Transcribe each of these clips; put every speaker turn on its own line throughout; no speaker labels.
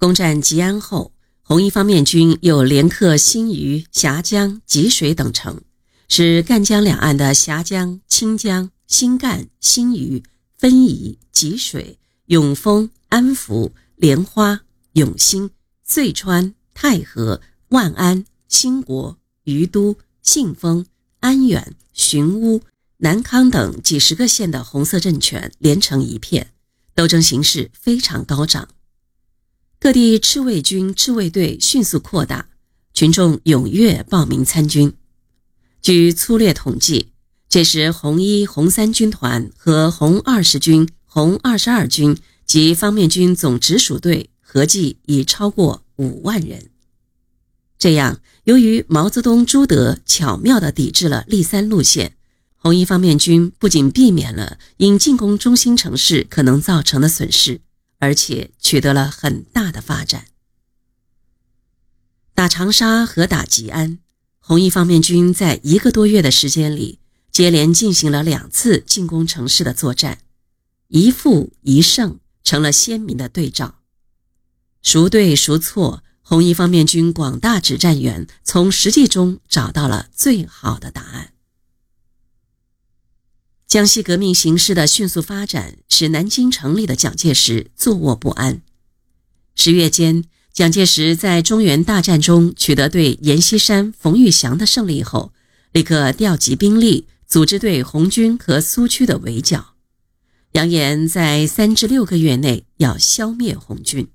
攻占吉安后，红一方面军又连克新余、峡江、吉水等城，使赣江两岸的峡江、清江、新赣、新余、分宜、吉水、永丰、安福、莲花、永兴、遂川、太和、万安、兴国、于都、信丰、安远、寻乌、南康等几十个县的红色政权连成一片，斗争形势非常高涨。各地赤卫军、赤卫队迅速扩大，群众踊跃报名参军。据粗略统计，这时红一、红三军团和红二十军、红二十二军及方面军总直属队合计已超过五万人。这样，由于毛泽东、朱德巧妙地抵制了立三路线，红一方面军不仅避免了因进攻中心城市可能造成的损失。而且取得了很大的发展。打长沙和打吉安，红一方面军在一个多月的时间里，接连进行了两次进攻城市的作战，一负一胜成了鲜明的对照。孰对孰错？红一方面军广大指战员从实际中找到了最好的答案。江西革命形势的迅速发展，使南京城里的蒋介石坐卧不安。十月间，蒋介石在中原大战中取得对阎锡山、冯玉祥的胜利后，立刻调集兵力，组织对红军和苏区的围剿，扬言在三至六个月内要消灭红军。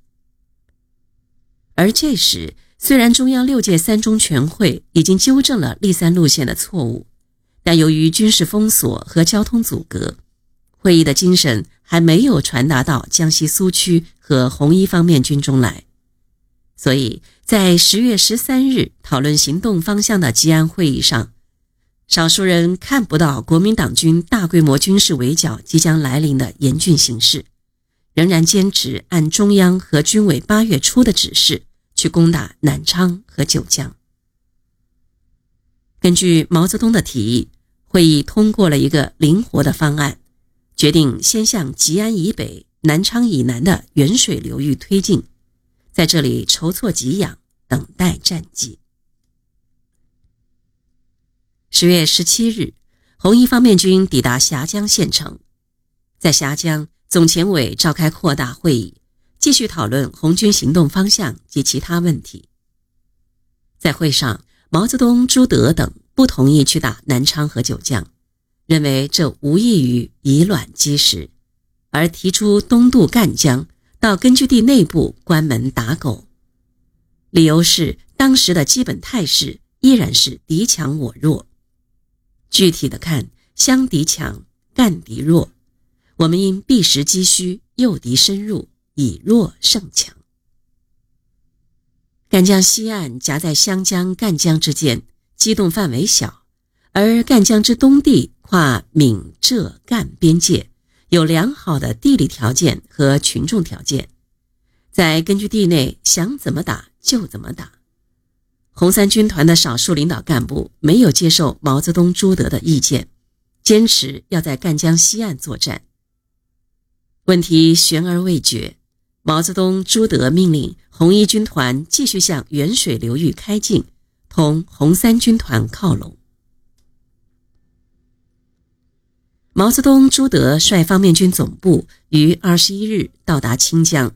而这时，虽然中央六届三中全会已经纠正了立三路线的错误。但由于军事封锁和交通阻隔，会议的精神还没有传达到江西苏区和红一方面军中来，所以在十月十三日讨论行动方向的吉安会议上，少数人看不到国民党军大规模军事围剿即将来临的严峻形势，仍然坚持按中央和军委八月初的指示去攻打南昌和九江。根据毛泽东的提议。会议通过了一个灵活的方案，决定先向吉安以北、南昌以南的远水流域推进，在这里筹措给养，等待战机。十月十七日，红一方面军抵达峡江县城，在峡江，总前委召开扩大会议，继续讨论红军行动方向及其他问题。在会上，毛泽东、朱德等。不同意去打南昌和九江，认为这无异于以卵击石，而提出东渡赣江，到根据地内部关门打狗。理由是当时的基本态势依然是敌强我弱。具体的看，湘敌强，赣敌弱，我们应避实击虚，诱敌深入，以弱胜强。赣江西岸夹在湘江、赣江之间。机动范围小，而赣江之东地跨闽浙赣边界，有良好的地理条件和群众条件，在根据地内想怎么打就怎么打。红三军团的少数领导干部没有接受毛泽东、朱德的意见，坚持要在赣江西岸作战。问题悬而未决，毛泽东、朱德命令红一军团继续向沅水流域开进。同红三军团靠拢。毛泽东、朱德率方面军总部于二十一日到达清江，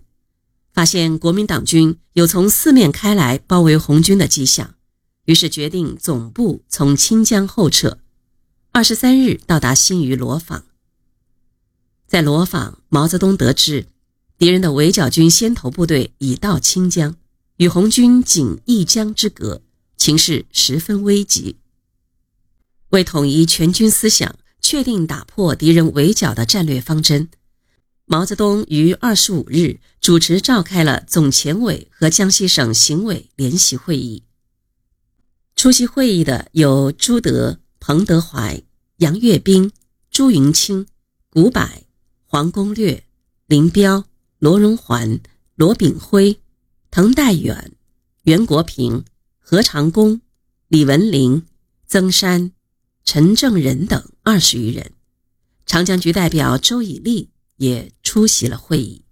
发现国民党军有从四面开来包围红军的迹象，于是决定总部从清江后撤。二十三日到达新余罗坊，在罗坊，毛泽东得知敌人的围剿军先头部队已到清江，与红军仅一江之隔。形势十分危急。为统一全军思想，确定打破敌人围剿的战略方针，毛泽东于二十五日主持召开了总前委和江西省行委联席会议。出席会议的有朱德、彭德怀、杨岳斌、朱云清、古柏、黄公略、林彪、罗荣桓、罗炳辉、滕代远、袁国平。何长工、李文林、曾山、陈正仁等二十余人，长江局代表周以立也出席了会议。